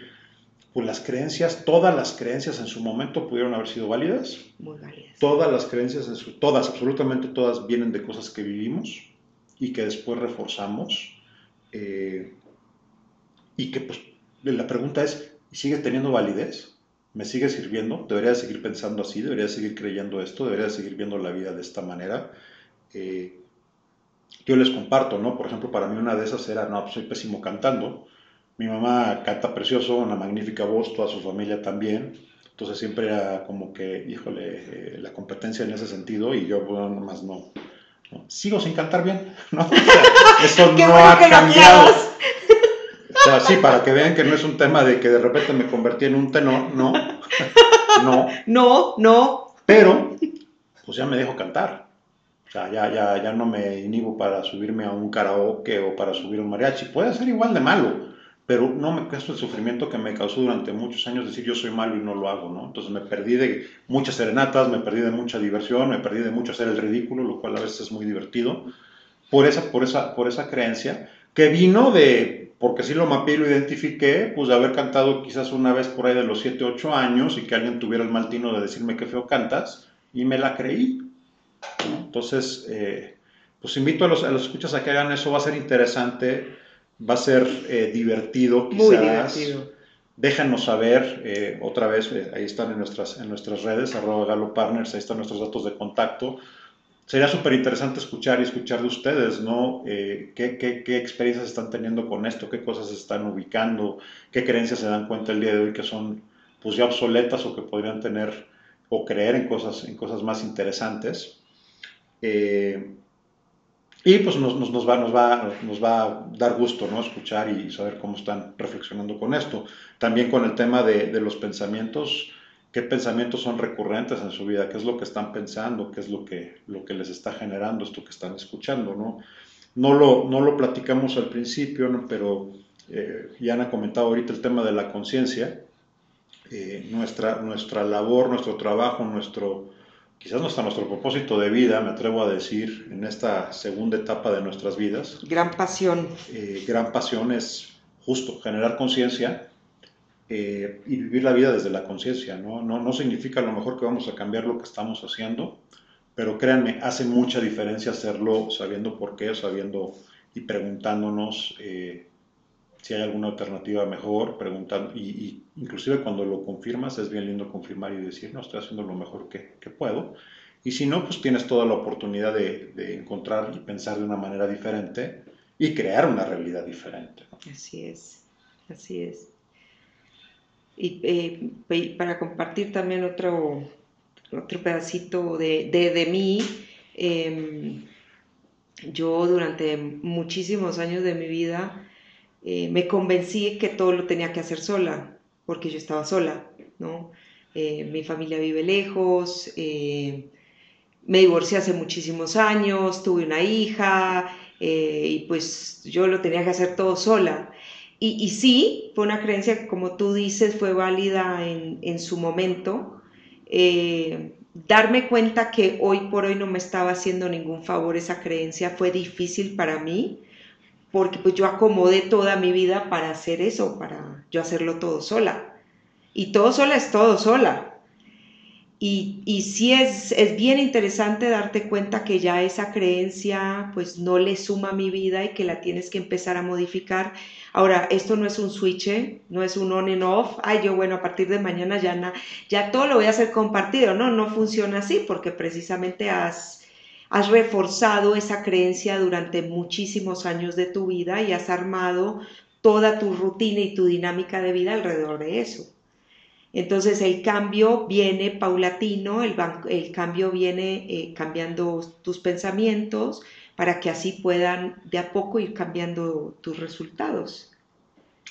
pues las creencias, todas las creencias en su momento pudieron haber sido válidas. Muy válidas. Todas las creencias, en su, todas, absolutamente todas, vienen de cosas que vivimos y que después reforzamos. Eh, y que pues la pregunta es, ¿sigue teniendo validez? ¿Me sigue sirviendo? ¿Debería seguir pensando así? ¿Debería seguir creyendo esto? ¿Debería seguir viendo la vida de esta manera? Eh, yo les comparto, ¿no? Por ejemplo, para mí una de esas era, no, pues soy pésimo cantando. Mi mamá canta precioso, una magnífica voz, toda su familia también. Entonces siempre era como que, híjole, eh, la competencia en ese sentido y yo, bueno, nomás no, no. Sigo sin cantar bien, ¿no? O sea, eso no ha cambiado. O sea, sí, para que vean que no es un tema de que de repente me convertí en un tenor, no, no. No, no. Pero, pues ya me dejo cantar. Sea, ya, ya, ya no me inhibo para subirme a un karaoke o para subir un mariachi. Puede ser igual de malo, pero no me cuesta el sufrimiento que me causó durante muchos años decir yo soy malo y no lo hago, ¿no? Entonces me perdí de muchas serenatas, me perdí de mucha diversión, me perdí de mucho hacer el ridículo, lo cual a veces es muy divertido, por esa, por esa, por esa creencia que vino de, porque si lo mapeé y lo identifiqué, pues de haber cantado quizás una vez por ahí de los 7, 8 años y que alguien tuviera el mal tino de decirme que feo cantas y me la creí. Entonces, eh, pues invito a los, a los escuchas a que hagan eso, va a ser interesante, va a ser eh, divertido quizás. Muy divertido. Déjanos saber, eh, otra vez, ahí están en nuestras, en nuestras redes, arroba Galo Partners, ahí están nuestros datos de contacto. Sería súper interesante escuchar y escuchar de ustedes, ¿no? ¿qué, qué, qué, experiencias están teniendo con esto? ¿Qué cosas están ubicando? ¿Qué creencias se dan cuenta el día de hoy que son pues ya obsoletas o que podrían tener o creer en cosas, en cosas más interesantes? Eh, y pues nos, nos, va, nos, va, nos va a dar gusto ¿no? escuchar y saber cómo están reflexionando con esto. También con el tema de, de, los pensamientos, qué pensamientos son recurrentes en su vida, qué es lo que están pensando, qué es lo que, lo que les está generando esto que están escuchando. No, no, lo, no lo platicamos al principio, pero eh, ya han comentado ahorita el tema de la conciencia. Eh, nuestra, nuestra labor, nuestro trabajo, nuestro quizás no está nuestro propósito de vida, me atrevo a decir, en esta segunda etapa de nuestras vidas. Gran pasión. Eh, gran pasión es justo generar conciencia eh, y vivir la vida desde la conciencia. ¿no? ¿no? No significa a lo mejor que vamos a cambiar lo que estamos haciendo, pero créanme, hace mucha diferencia hacerlo sabiendo por qué, sabiendo y preguntándonos eh, si hay alguna alternativa mejor, preguntando, y, inclusive cuando lo confirmas es bien lindo confirmar y decir, no, estoy haciendo lo mejor que, que puedo. Y si no, pues tienes toda la oportunidad de, de, encontrar y pensar de una manera diferente y crear una realidad diferente. Así es, así es. Y eh, para compartir también otro, otro pedacito de, de, de mí, eh, yo durante muchísimos años de mi vida eh, me convencí que todo lo tenía que hacer sola, porque yo estaba sola, ¿no? eh, mi familia vive lejos, eh, me divorcié hace muchísimos años, tuve una hija y pues yo lo tenía que hacer todo sola. Y, sí, fue una creencia que como tú dices fue válida en, en su momento. darme cuenta que hoy por hoy no me estaba haciendo ningún favor esa creencia fue difícil para mí porque pues yo acomodé toda mi vida para hacer eso, para yo hacerlo todo sola. Y todo sola es todo sola. Y, y sí es, es bien interesante darte cuenta que ya esa creencia pues no le suma a mi vida y que la tienes que empezar a modificar. Ahora, esto no es un switch, ¿eh? no es un on and off. Ay, yo bueno, a partir de mañana ya, ya todo lo voy a hacer compartido. No, no funciona así porque precisamente has, has reforzado esa creencia durante muchísimos años de tu vida y has armado toda tu rutina y tu dinámica de vida alrededor de eso. Entonces el cambio viene paulatino, el, cambio viene eh, cambiando tus pensamientos para que así puedan de a poco ir cambiando tus resultados.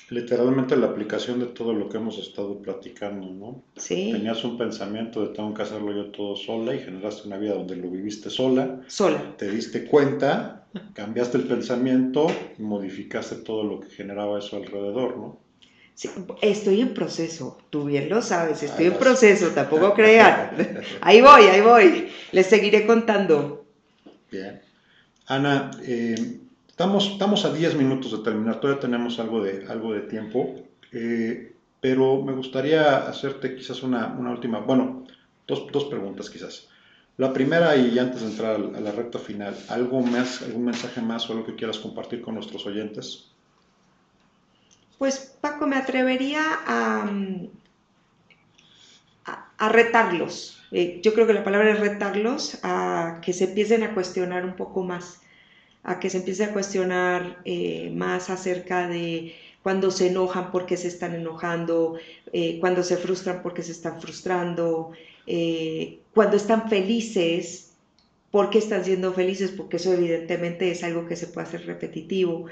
Literalmente la aplicación de todo lo que hemos estado platicando, ¿no? Sí. Tenías un pensamiento de tengo que hacerlo yo todo sola y generaste una vida donde lo viviste sola. Sola. Te diste cuenta, cambiaste el pensamiento y modificaste todo lo que generaba eso alrededor, ¿no? estoy en proceso, tú bien lo sabes, estoy en proceso, tampoco crean. Ahí voy, ahí voy, les seguiré contando. Bien. Ana, eh, estamos, estamos a 10 minutos de terminar, todavía tenemos algo de, algo de tiempo, eh, pero me gustaría hacerte quizás una, última, bueno, dos, dos, preguntas quizás. La primera, y antes de entrar a la recta final, ¿algo más, algún mensaje más o algo que quieras compartir con nuestros oyentes? Pues Paco, me atrevería a, a, retarlos. Eh, yo creo que la palabra es retarlos a que se empiecen a cuestionar un poco más, a que se empiece a cuestionar eh, más acerca de cuando se enojan porque se están enojando, eh, cuando se frustran porque se están frustrando, cuando están felices, porque están siendo felices, porque eso evidentemente es algo que se puede hacer repetitivo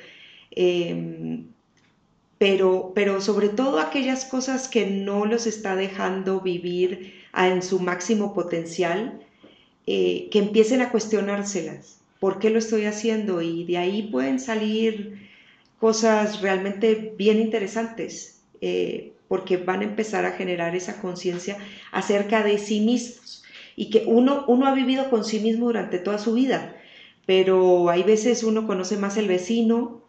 pero, pero sobre todo aquellas cosas que no los está dejando vivir en su máximo potencial, eh, que empiecen a cuestionárselas. ¿Por qué lo estoy haciendo? Y de ahí pueden salir cosas realmente bien interesantes, eh, porque van a empezar a generar esa conciencia acerca de sí mismos. Y que uno, uno ha vivido con sí mismo durante toda su vida, pero hay veces uno conoce más el vecino,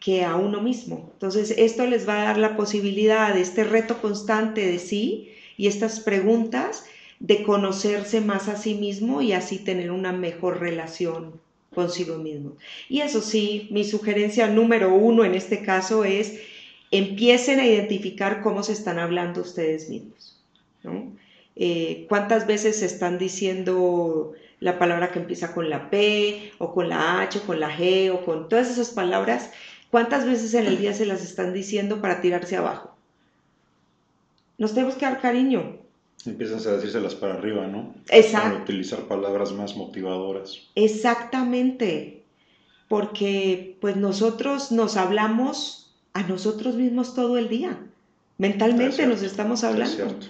que a uno mismo. Entonces, esto les va a dar la posibilidad de este reto constante de sí y estas preguntas de conocerse más a sí mismo y así tener una mejor relación consigo mismo. Y eso sí, mi sugerencia número uno en este caso es empiecen a identificar cómo se están hablando ustedes mismos. Eh, ¿Cuántas veces se están diciendo la palabra que empieza con la P o con la H o con la G o con todas esas palabras ¿Cuántas veces en el día se las están diciendo para tirarse abajo? Nos tenemos que dar cariño. Empiezan a decírselas para arriba, ¿no? Exacto. Para utilizar palabras más motivadoras. Exactamente. Porque pues nosotros nos hablamos a nosotros mismos todo el día. Mentalmente nos estamos hablando. Es cierto.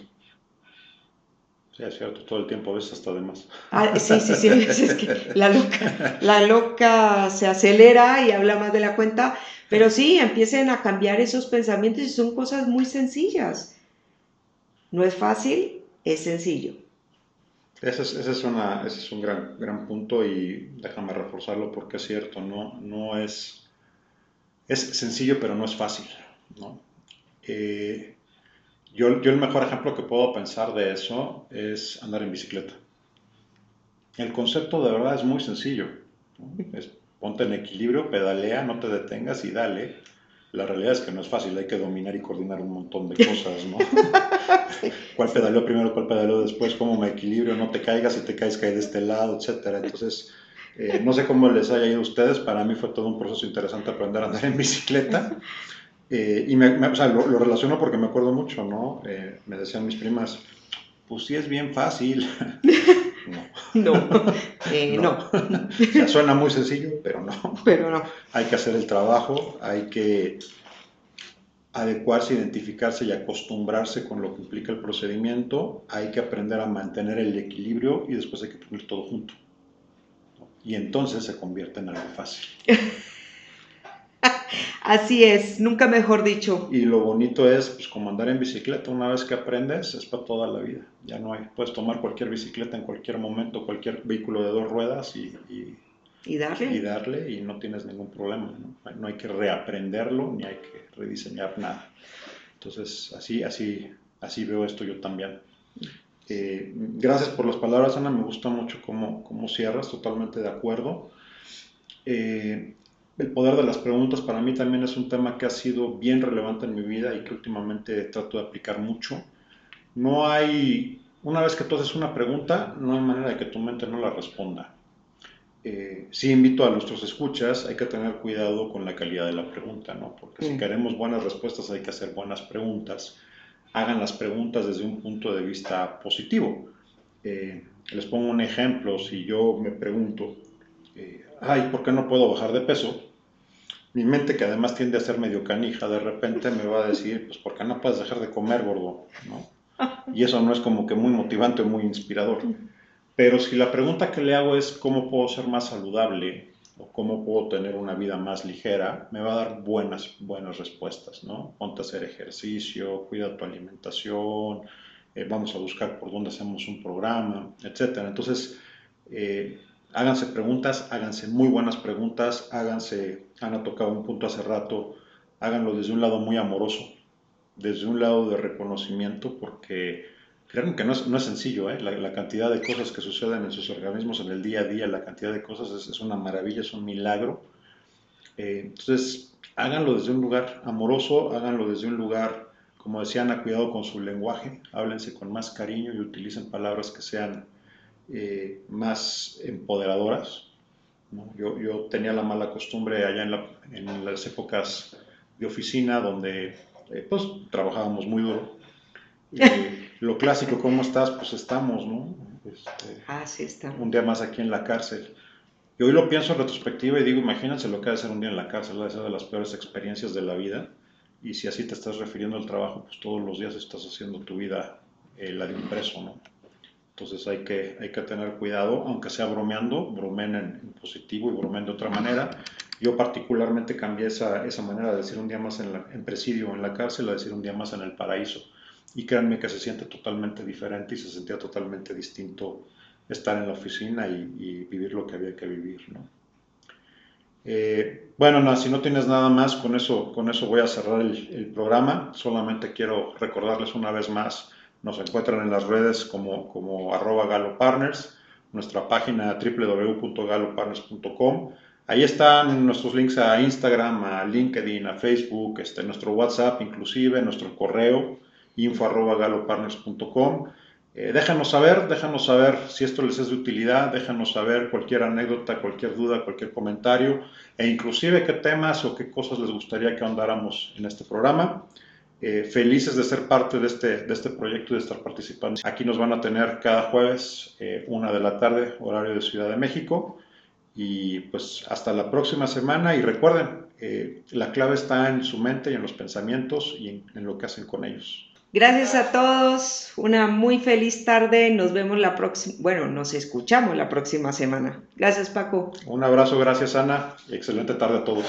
Sí, es cierto, todo el tiempo a veces hasta de más. Ah, sí, sí, sí, es que la loca, la loca se acelera y habla más de la cuenta, pero sí, empiecen a cambiar esos pensamientos y son cosas muy sencillas. No es fácil, es sencillo. Ese es, una, ese es un gran, gran punto y déjame reforzarlo porque es cierto, no, no es, es sencillo pero no es fácil, ¿no? Eh, yo, el mejor ejemplo que puedo pensar de eso es andar en bicicleta. El concepto de verdad es muy sencillo. Es, ponte en equilibrio, pedalea, no te detengas y dale. La realidad es que no es fácil, hay que dominar y coordinar un montón de cosas, ¿no? ¿Cuál pedaleó primero, cuál pedaleó después? ¿Cómo me equilibrio? No te caigas, si te caes, cae de este lado, etcétera. Entonces, eh, no sé cómo les haya ido a ustedes, para mí fue todo un proceso interesante aprender a andar en bicicleta. Eh, y me, o sea, lo, relaciono porque me acuerdo mucho, ¿no? Eh, me decían mis primas, pues sí es bien fácil. no. No. Eh, no. O sea, suena muy sencillo, pero no. Pero no. Hay que hacer el trabajo, hay que adecuarse, identificarse y acostumbrarse con lo que implica el procedimiento, hay que aprender a mantener el equilibrio y después hay que poner todo junto. Y entonces se convierte en algo fácil. Así es, nunca mejor dicho. Y lo bonito es, pues como andar en bicicleta, una vez que aprendes, es para toda la vida. Ya no hay, puedes tomar cualquier bicicleta en cualquier momento, cualquier vehículo de dos ruedas y, y, darle. Y darle y no tienes ningún problema. ¿no? no hay que reaprenderlo ni hay que rediseñar nada. Entonces, así, así, así veo esto yo también. Eh, gracias por las palabras, Ana. Me gusta mucho cómo, cómo cierras, totalmente de acuerdo. Eh, el poder de las preguntas para mí también es un tema que ha sido bien relevante en mi vida y que últimamente trato de aplicar mucho. No hay, una vez que tú haces una pregunta, no hay manera de que tu mente no la responda. Eh, sí invito a nuestros escuchas, hay que tener cuidado con la calidad de la pregunta, ¿no? Porque si queremos buenas respuestas hay que hacer buenas preguntas. Hagan las preguntas desde un punto de vista positivo. Eh, les pongo un ejemplo, si yo me pregunto, eh, ay, ¿por qué no puedo bajar de peso? Mi mente, que además tiende a ser medio canija, de repente me va a decir, pues, ¿por qué no puedes dejar de comer, gordo? ¿no? Y eso no es como que muy motivante o muy inspirador. Pero si la pregunta que le hago es cómo puedo ser más saludable o cómo puedo tener una vida más ligera, me va a dar buenas, buenas respuestas, ¿no? Ponte a hacer ejercicio, cuida tu alimentación, eh, vamos a buscar por dónde hacemos un programa, etc. Entonces, eh, háganse preguntas, háganse muy buenas preguntas, háganse, han tocado un punto hace rato, háganlo desde un lado muy amoroso, desde un lado de reconocimiento, porque Créanme que no es, no es sencillo, ¿eh? la, cantidad de cosas que suceden en sus organismos en el día a día, la cantidad de cosas es, una maravilla, es un milagro. Eh, entonces, háganlo desde un lugar amoroso, háganlo desde un lugar, como decían, a cuidado con su lenguaje, háblense con más cariño y utilicen palabras que sean eh, más empoderadoras. Yo, yo, tenía la mala costumbre allá en, la, en las épocas de oficina donde eh, pues trabajábamos muy duro lo clásico, ¿cómo estás? Pues estamos, ¿no? Este, ah, sí, estamos. Un día más aquí en la cárcel. Y hoy lo pienso en retrospectiva y digo, imagínense lo que ha de ser un día en la cárcel, ha de ser de las peores experiencias de la vida. Y si así te estás refiriendo al trabajo, pues todos los días estás haciendo tu vida eh, la de un preso, ¿no? Entonces hay que, hay que tener cuidado, aunque sea bromeando, bromen en, positivo y bromen de otra manera. Yo particularmente cambié esa, esa manera de decir un día más en, en presidio o en la cárcel a decir un día más en el paraíso y créanme que se siente totalmente diferente y se sentía totalmente distinto estar en la oficina y, vivir lo que había que vivir, ¿no? Eh, bueno, si no tienes nada más, con eso, con eso voy a cerrar el, programa. Solamente quiero recordarles una vez más, nos encuentran en las redes como, como arroba galopartners, nuestra página www.galopartners.com. Ahí están nuestros links a Instagram, a LinkedIn, a Facebook, este, nuestro WhatsApp inclusive, nuestro correo info.galopartners.com. Eh, déjanos saber, déjanos saber si esto les es de utilidad, déjanos saber cualquier anécdota, cualquier duda, cualquier comentario e inclusive qué temas o qué cosas les gustaría que andáramos en este programa. Eh, felices de ser parte de este, de este proyecto y de estar participando. Aquí nos van a tener cada jueves, eh, una de la tarde, horario de Ciudad de México. Y pues hasta la próxima semana y recuerden, la clave está en su mente y en los pensamientos y en lo que hacen con ellos. Gracias a todos, una muy feliz tarde, nos vemos la próxima, bueno, nos escuchamos la próxima semana. Gracias Paco. Un abrazo, gracias Ana, excelente tarde a todos.